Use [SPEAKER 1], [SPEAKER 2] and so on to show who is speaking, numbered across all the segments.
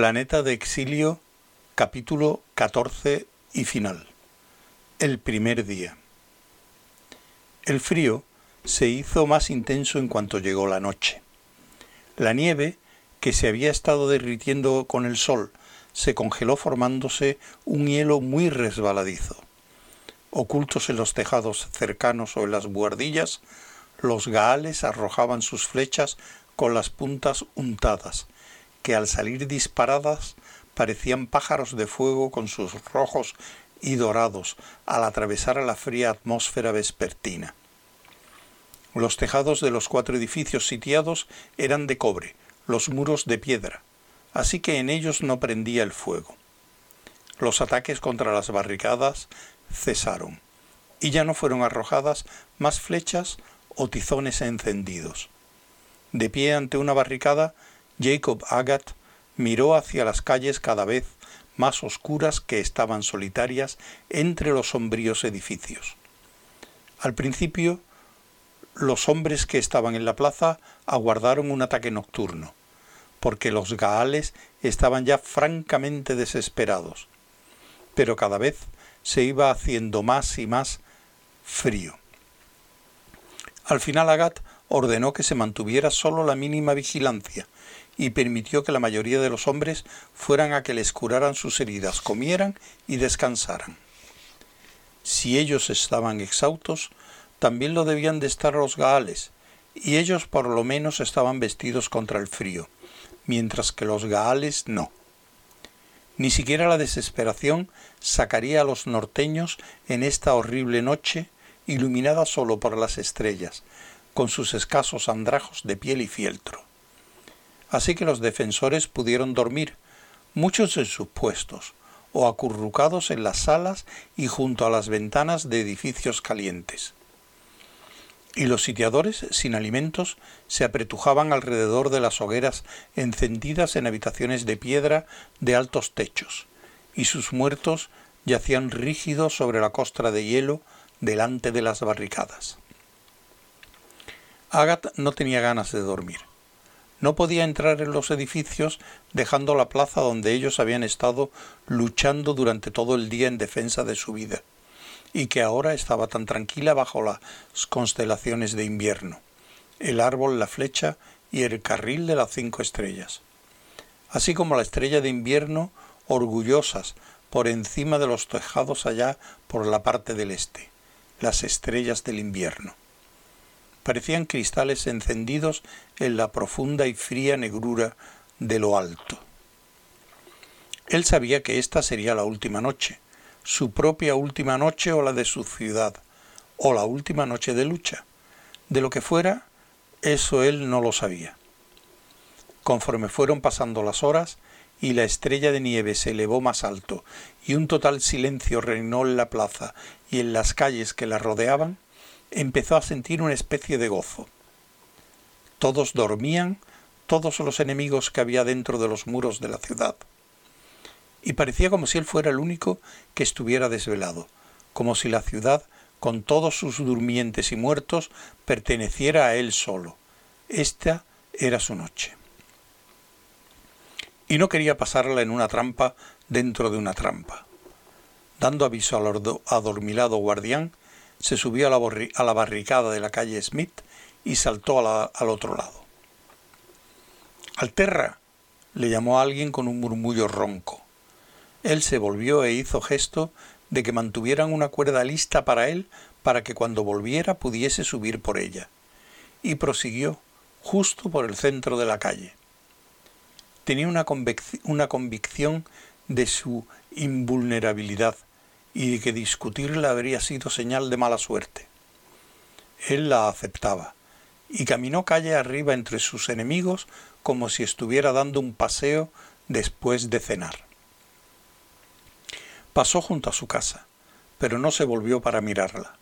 [SPEAKER 1] Planeta de Exilio, capítulo 14 y final. El primer día. El frío se hizo más intenso en cuanto llegó la noche. La nieve, que se había estado derritiendo con el sol, se congeló formándose un hielo muy resbaladizo. Ocultos en los tejados cercanos o en las buhardillas, los gaales arrojaban sus flechas con las puntas untadas, que al salir disparadas parecían pájaros de fuego con sus rojos y dorados al atravesar la fría atmósfera vespertina. Los tejados de los cuatro edificios sitiados eran de cobre, los muros de piedra, así que en ellos no prendía el fuego. Los ataques contra las barricadas cesaron, y ya no fueron arrojadas más flechas o tizones encendidos. De pie ante una barricada, Jacob Agat miró hacia las calles cada vez más oscuras que estaban solitarias entre los sombríos edificios. Al principio, los hombres que estaban en la plaza aguardaron un ataque nocturno, porque los gaales estaban ya francamente desesperados, pero cada vez se iba haciendo más y más frío. Al final Agat ordenó que se mantuviera solo la mínima vigilancia y permitió que la mayoría de los hombres fueran a que les curaran sus heridas, comieran y descansaran. Si ellos estaban exhaustos, también lo debían de estar los gaales, y ellos por lo menos estaban vestidos contra el frío, mientras que los gaales no. Ni siquiera la desesperación sacaría a los norteños en esta horrible noche, iluminada solo por las estrellas, con sus escasos andrajos de piel y fieltro. Así que los defensores pudieron dormir, muchos en sus puestos, o acurrucados en las salas y junto a las ventanas de edificios calientes. Y los sitiadores, sin alimentos, se apretujaban alrededor de las hogueras encendidas en habitaciones de piedra de altos techos, y sus muertos yacían rígidos sobre la costra de hielo delante de las barricadas. Agat no tenía ganas de dormir. No podía entrar en los edificios dejando la plaza donde ellos habían estado luchando durante todo el día en defensa de su vida, y que ahora estaba tan tranquila bajo las constelaciones de invierno, el árbol, la flecha y el carril de las cinco estrellas, así como la estrella de invierno orgullosas por encima de los tejados allá por la parte del este, las estrellas del invierno parecían cristales encendidos en la profunda y fría negrura de lo alto. Él sabía que esta sería la última noche, su propia última noche o la de su ciudad, o la última noche de lucha. De lo que fuera, eso él no lo sabía. Conforme fueron pasando las horas y la estrella de nieve se elevó más alto y un total silencio reinó en la plaza y en las calles que la rodeaban, empezó a sentir una especie de gozo. Todos dormían, todos los enemigos que había dentro de los muros de la ciudad. Y parecía como si él fuera el único que estuviera desvelado, como si la ciudad, con todos sus durmientes y muertos, perteneciera a él solo. Esta era su noche. Y no quería pasarla en una trampa dentro de una trampa. Dando aviso al adormilado guardián, se subió a la, a la barricada de la calle Smith y saltó al otro lado. Alterra, le llamó alguien con un murmullo ronco. Él se volvió e hizo gesto de que mantuvieran una cuerda lista para él para que cuando volviera pudiese subir por ella, y prosiguió justo por el centro de la calle. Tenía una, una convicción de su invulnerabilidad y de que discutirla habría sido señal de mala suerte. Él la aceptaba, y caminó calle arriba entre sus enemigos como si estuviera dando un paseo después de cenar. Pasó junto a su casa, pero no se volvió para mirarla.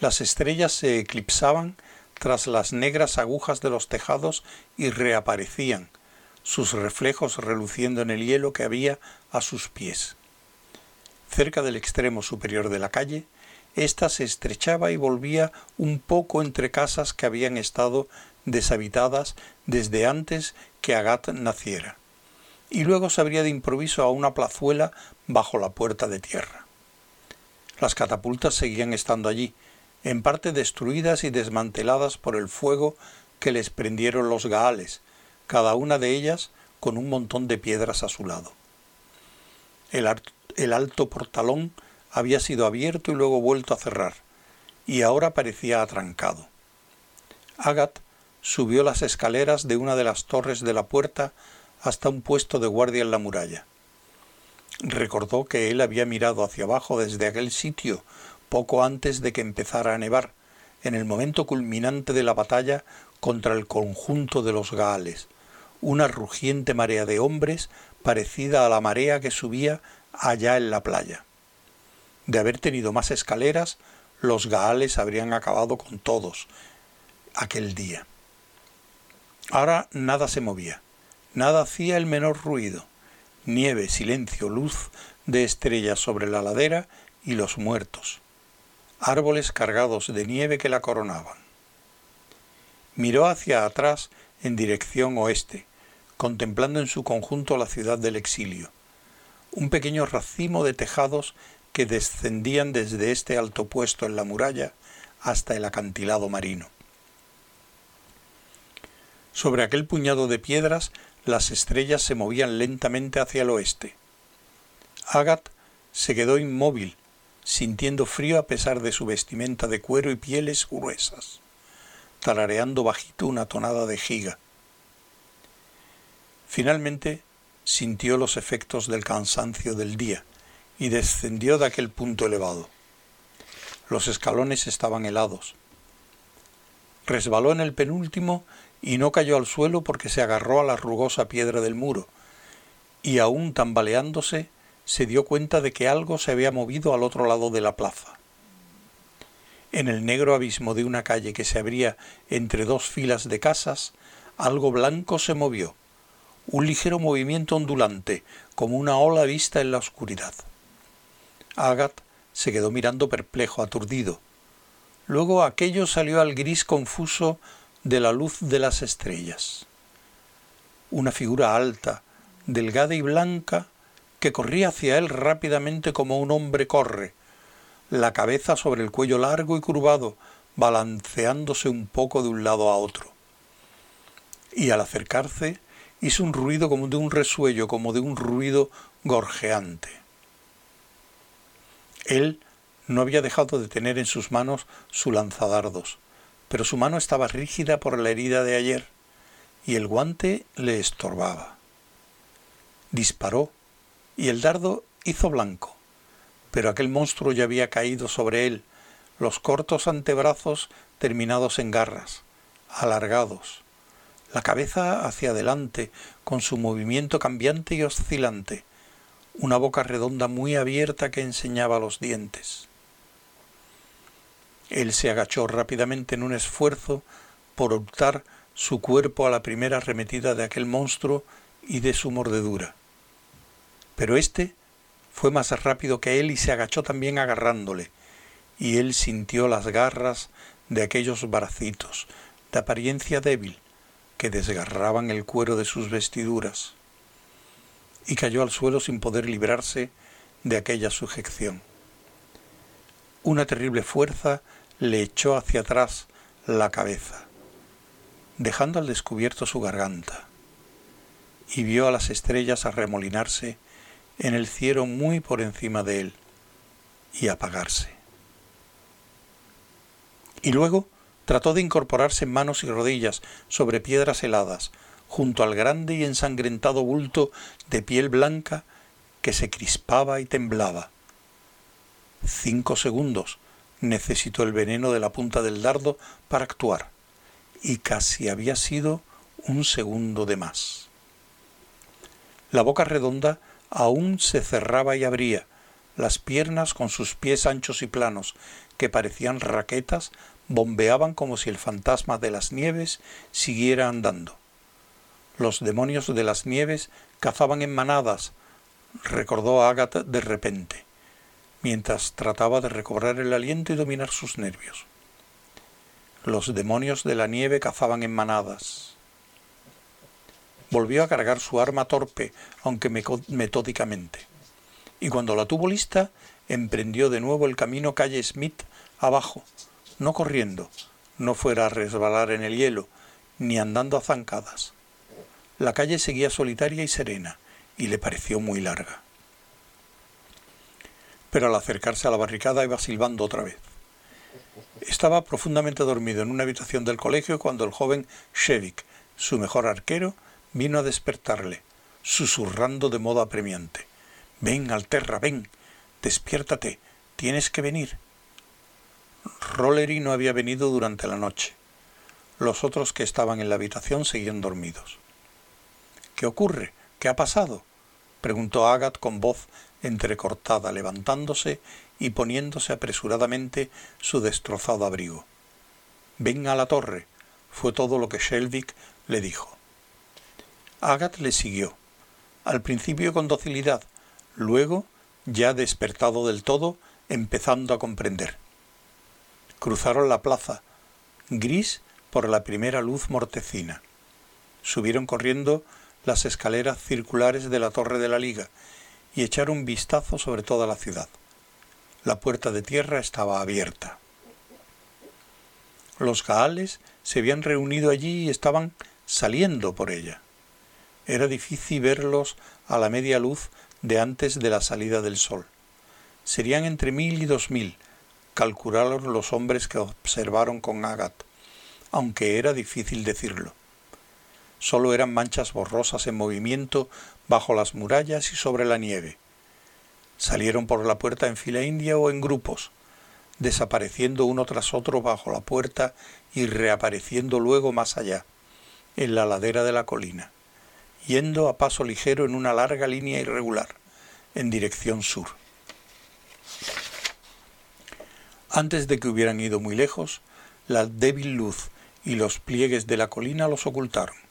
[SPEAKER 1] Las estrellas se eclipsaban tras las negras agujas de los tejados y reaparecían, sus reflejos reluciendo en el hielo que había a sus pies. Cerca del extremo superior de la calle, ésta se estrechaba y volvía un poco entre casas que habían estado deshabitadas desde antes que Agat naciera, y luego se abría de improviso a una plazuela bajo la puerta de tierra. Las catapultas seguían estando allí, en parte destruidas y desmanteladas por el fuego que les prendieron los gaales, cada una de ellas con un montón de piedras a su lado. El, alto portalón había sido abierto y luego vuelto a cerrar, y ahora parecía atrancado. Agat subió las escaleras de una de las torres de la puerta hasta un puesto de guardia en la muralla. Recordó que él había mirado hacia abajo desde aquel sitio poco antes de que empezara a nevar, en el momento culminante de la batalla contra el conjunto de los Gaales, una rugiente marea de hombres parecida a la marea que subía allá en la playa. De haber tenido más escaleras, los Gaales habrían acabado con todos aquel día. Ahora nada se movía, nada hacía el menor ruido. Nieve, silencio, luz de estrellas sobre la ladera y los muertos. Árboles cargados de nieve que la coronaban. Miró hacia atrás en dirección oeste, contemplando en su conjunto la ciudad del exilio. Un pequeño racimo de tejados que descendían desde este alto puesto en la muralla hasta el acantilado marino. Sobre aquel puñado de piedras las estrellas se movían lentamente hacia el oeste. Agat se quedó inmóvil, sintiendo frío a pesar de su vestimenta de cuero y pieles gruesas, tarareando bajito una tonada de giga. Finalmente sintió los efectos del cansancio del día y descendió de aquel punto elevado. Los escalones estaban helados. Resbaló en el penúltimo y no cayó al suelo porque se agarró a la rugosa piedra del muro, y aún tambaleándose se dio cuenta de que algo se había movido al otro lado de la plaza. En el negro abismo de una calle que se abría entre dos filas de casas, algo blanco se movió, un ligero movimiento ondulante, como una ola vista en la oscuridad. Agat se quedó mirando perplejo, aturdido. Luego aquello salió al gris confuso de la luz de las estrellas. Una figura alta, delgada y blanca, que corría hacia él rápidamente como un hombre corre, la cabeza sobre el cuello largo y curvado, balanceándose un poco de un lado a otro. Y al acercarse hizo un ruido como de un resuello, como de un ruido gorjeante. Él no había dejado de tener en sus manos su lanzadardos, pero su mano estaba rígida por la herida de ayer y el guante le estorbaba. Disparó y el dardo hizo blanco, pero aquel monstruo ya había caído sobre él, los cortos antebrazos terminados en garras, alargados, la cabeza hacia adelante, con su movimiento cambiante y oscilante, una boca redonda muy abierta que enseñaba los dientes. Él se agachó rápidamente en un esfuerzo por optar su cuerpo a la primera arremetida de aquel monstruo y de su mordedura. Pero éste fue más rápido que él y se agachó también agarrándole, y él sintió las garras de aquellos bracitos, de apariencia débil, que desgarraban el cuero de sus vestiduras, y cayó al suelo sin poder librarse de aquella sujeción. Una terrible fuerza le echó hacia atrás la cabeza, dejando al descubierto su garganta, y vio a las estrellas arremolinarse en el cielo muy por encima de él y apagarse. Y luego trató de incorporarse en manos y rodillas sobre piedras heladas, junto al grande y ensangrentado bulto de piel blanca que se crispaba y temblaba. Cinco segundos necesitó el veneno de la punta del dardo para actuar, y casi había sido un segundo de más. La boca redonda aún se cerraba y abría, las piernas con sus pies anchos y planos, que parecían raquetas, bombeaban como si el fantasma de las nieves siguiera andando. Los demonios de las nieves cazaban en manadas, recordó Ágata de repente mientras trataba de recobrar el aliento y dominar sus nervios. Los demonios de la nieve cazaban en manadas. Volvió a cargar su arma torpe, aunque metódicamente. Y cuando la tuvo lista, emprendió de nuevo el camino calle Smith abajo, no corriendo, no fuera a resbalar en el hielo, ni andando a zancadas. La calle seguía solitaria y serena, y le pareció muy larga. Pero al acercarse a la barricada iba silbando otra vez. Estaba profundamente dormido en una habitación del colegio cuando el joven Shevik, su mejor arquero, vino a despertarle, susurrando de modo apremiante. Ven, Alterra, ven, despiértate, tienes que venir. Rollery no había venido durante la noche. Los otros que estaban en la habitación seguían dormidos. ¿Qué ocurre? ¿Qué ha pasado? preguntó Agat con voz entrecortada, levantándose y poniéndose apresuradamente su destrozado abrigo. Venga a la torre, fue todo lo que Shelvik le dijo. Agat le siguió, al principio con docilidad, luego, ya despertado del todo, empezando a comprender. Cruzaron la plaza, gris por la primera luz mortecina. Subieron corriendo las escaleras circulares de la Torre de la Liga y echaron vistazo sobre toda la ciudad. La puerta de tierra estaba abierta. Los gaales se habían reunido allí y estaban saliendo por ella. Era difícil verlos a la media luz de antes de la salida del sol. Serían entre mil y dos mil, calcularon los hombres que observaron con Agat, aunque era difícil decirlo. Solo eran manchas borrosas en movimiento bajo las murallas y sobre la nieve. Salieron por la puerta en fila india o en grupos, desapareciendo uno tras otro bajo la puerta y reapareciendo luego más allá, en la ladera de la colina, yendo a paso ligero en una larga línea irregular, en dirección sur. Antes de que hubieran ido muy lejos, la débil luz y los pliegues de la colina los ocultaron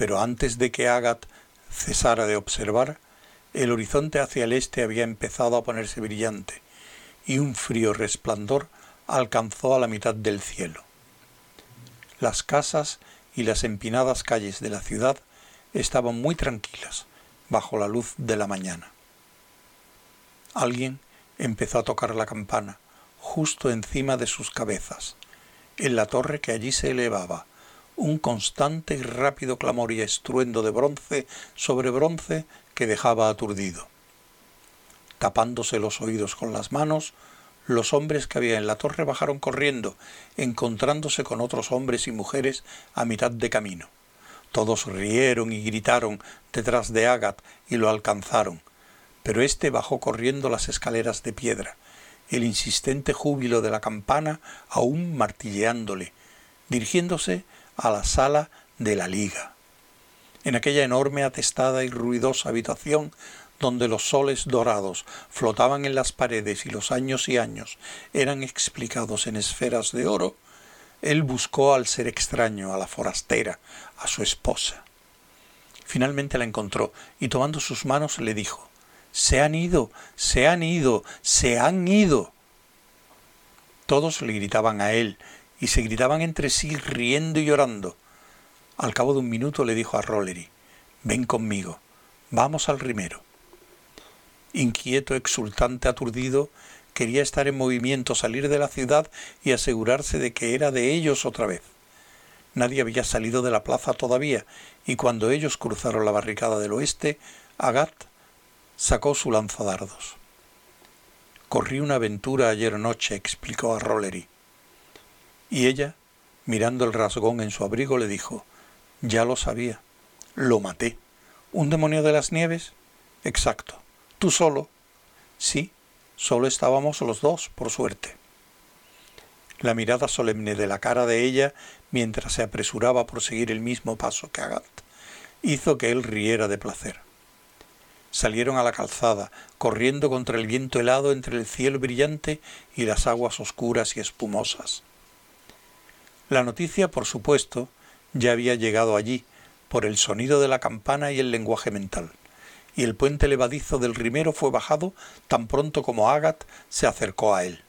[SPEAKER 1] pero antes de que Agat cesara de observar, el horizonte hacia el este había empezado a ponerse brillante, y un frío resplandor alcanzó a la mitad del cielo. Las casas y las empinadas calles de la ciudad estaban muy tranquilas bajo la luz de la mañana. Alguien empezó a tocar la campana justo encima de sus cabezas, en la torre que allí se elevaba, un constante y rápido clamor y estruendo de bronce sobre bronce que dejaba aturdido. Tapándose los oídos con las manos, los hombres que había en la torre bajaron corriendo, encontrándose con otros hombres y mujeres a mitad de camino. Todos rieron y gritaron detrás de Agat y lo alcanzaron, pero éste bajó corriendo las escaleras de piedra, el insistente júbilo de la campana aún martilleándole, dirigiéndose a la sala de la liga. En aquella enorme, atestada y ruidosa habitación donde los soles dorados flotaban en las paredes y los años y años eran explicados en esferas de oro, él buscó al ser extraño, a la forastera, a su esposa. Finalmente la encontró y tomando sus manos le dijo, Se han ido, se han ido, se han ido. Todos le gritaban a él y se gritaban entre sí riendo y llorando. Al cabo de un minuto le dijo a Rollery, ven conmigo, vamos al rimero. Inquieto, exultante, aturdido, quería estar en movimiento, salir de la ciudad y asegurarse de que era de ellos otra vez. Nadie había salido de la plaza todavía, y cuando ellos cruzaron la barricada del oeste, Agat sacó su lanzadardos. Corrí una aventura ayer noche, explicó a Rollery. Y ella, mirando el rasgón en su abrigo, le dijo, Ya lo sabía, lo maté. ¿Un demonio de las nieves? Exacto. ¿Tú solo? Sí, solo estábamos los dos, por suerte. La mirada solemne de la cara de ella, mientras se apresuraba por seguir el mismo paso que Agat, hizo que él riera de placer. Salieron a la calzada, corriendo contra el viento helado entre el cielo brillante y las aguas oscuras y espumosas. La noticia, por supuesto, ya había llegado allí, por el sonido de la campana y el lenguaje mental, y el puente levadizo del rimero fue bajado tan pronto como Agat se acercó a él.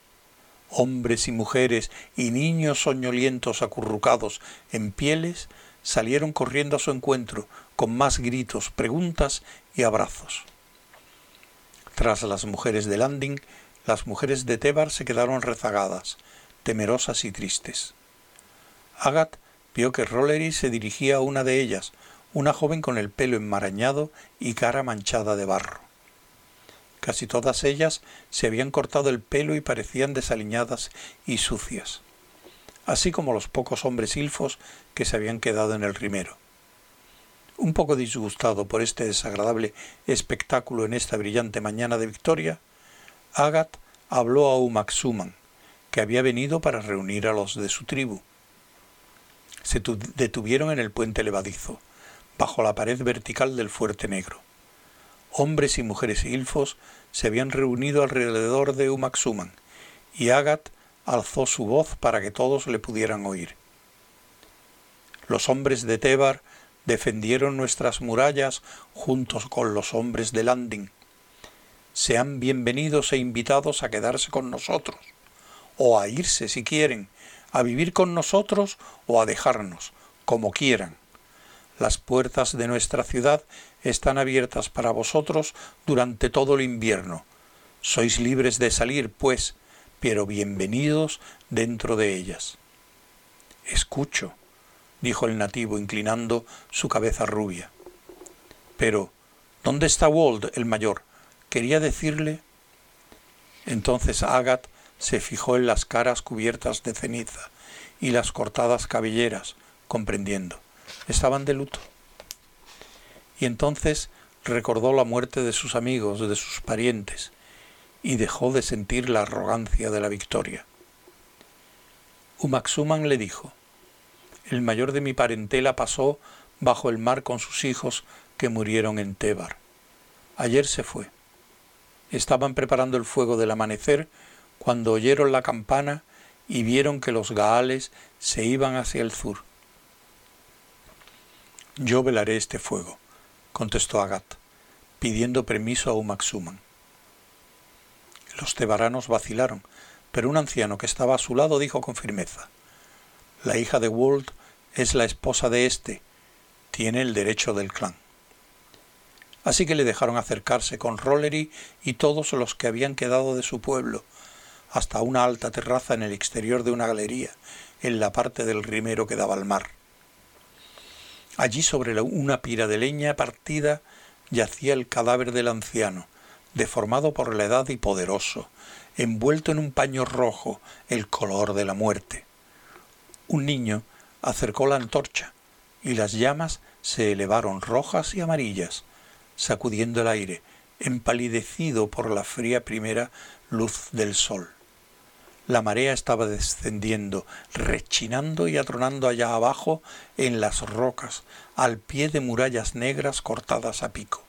[SPEAKER 1] Hombres y mujeres y niños soñolientos acurrucados en pieles salieron corriendo a su encuentro, con más gritos, preguntas y abrazos. Tras las mujeres de Landing, las mujeres de Tebar se quedaron rezagadas, temerosas y tristes. Agat vio que Rollery se dirigía a una de ellas, una joven con el pelo enmarañado y cara manchada de barro. Casi todas ellas se habían cortado el pelo y parecían desaliñadas y sucias, así como los pocos hombres ilfos que se habían quedado en el rimero. Un poco disgustado por este desagradable espectáculo en esta brillante mañana de victoria, Agat habló a Umaxuman, que había venido para reunir a los de su tribu. Se detuvieron en el puente levadizo, bajo la pared vertical del fuerte negro. Hombres y mujeres ilfos se habían reunido alrededor de Umaxuman, y Agat alzó su voz para que todos le pudieran oír. Los hombres de Tebar defendieron nuestras murallas juntos con los hombres de Landing. Sean bienvenidos e invitados a quedarse con nosotros, o a irse si quieren, a vivir con nosotros o a dejarnos, como quieran. Las puertas de nuestra ciudad están abiertas para vosotros durante todo el invierno. Sois libres de salir, pues, pero bienvenidos dentro de ellas. Escucho, dijo el nativo inclinando su cabeza rubia. Pero, ¿dónde está Wald, el mayor? Quería decirle. Entonces Agat se fijó en las caras cubiertas de ceniza y las cortadas cabelleras, comprendiendo. Estaban de luto. Y entonces recordó la muerte de sus amigos, de sus parientes, y dejó de sentir la arrogancia de la victoria. Umaxuman le dijo, el mayor de mi parentela pasó bajo el mar con sus hijos que murieron en Tebar. Ayer se fue. Estaban preparando el fuego del amanecer cuando oyeron la campana y vieron que los gaales se iban hacia el sur. Yo velaré este fuego, contestó Agat, pidiendo permiso a Umaxuman. Los tebaranos vacilaron, pero un anciano que estaba a su lado dijo con firmeza La hija de Wold es la esposa de éste, tiene el derecho del clan. Así que le dejaron acercarse con Rollery y todos los que habían quedado de su pueblo, hasta una alta terraza en el exterior de una galería, en la parte del rimero que daba al mar. Allí sobre una pira de leña partida yacía el cadáver del anciano, deformado por la edad y poderoso, envuelto en un paño rojo, el color de la muerte. Un niño acercó la antorcha y las llamas se elevaron rojas y amarillas, sacudiendo el aire, empalidecido por la fría primera luz del sol. La marea estaba descendiendo, rechinando y atronando allá abajo en las rocas, al pie de murallas negras cortadas a pico.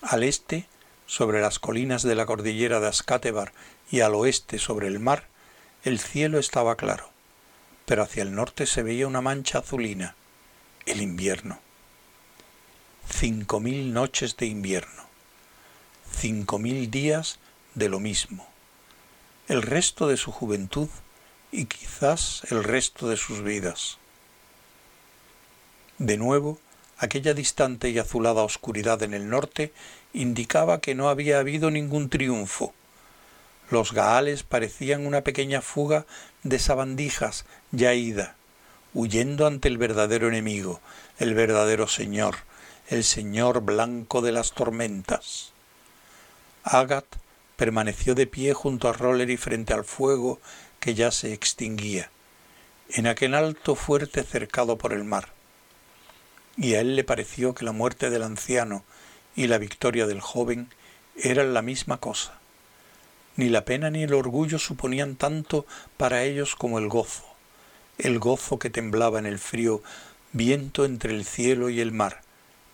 [SPEAKER 1] Al este, sobre las colinas de la cordillera de Ascátebar y al oeste sobre el mar, el cielo estaba claro pero hacia el norte se veía una mancha azulina, el invierno. Cinco mil noches de invierno, cinco mil días de lo mismo, el resto de su juventud y quizás el resto de sus vidas. De nuevo, aquella distante y azulada oscuridad en el norte indicaba que no había habido ningún triunfo, los gaales parecían una pequeña fuga de sabandijas ya ida, huyendo ante el verdadero enemigo, el verdadero Señor, el Señor blanco de las tormentas. Agat permaneció de pie junto a Rollery frente al fuego que ya se extinguía, en aquel alto fuerte cercado por el mar. Y a él le pareció que la muerte del anciano y la victoria del joven eran la misma cosa. Ni la pena ni el orgullo suponían tanto para ellos como el gozo, el gozo que temblaba en el frío viento entre el cielo y el mar,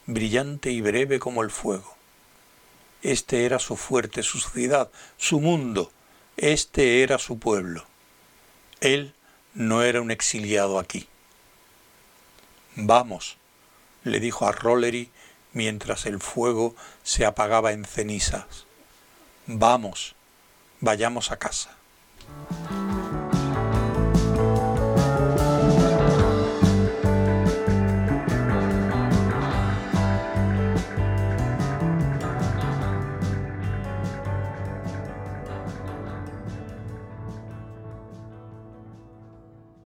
[SPEAKER 1] brillante y breve como el fuego. Este era su fuerte, su ciudad, su mundo, este era su pueblo. Él no era un exiliado aquí. Vamos, le dijo a Rollery mientras el fuego se apagaba en cenizas. Vamos, vayamos a casa.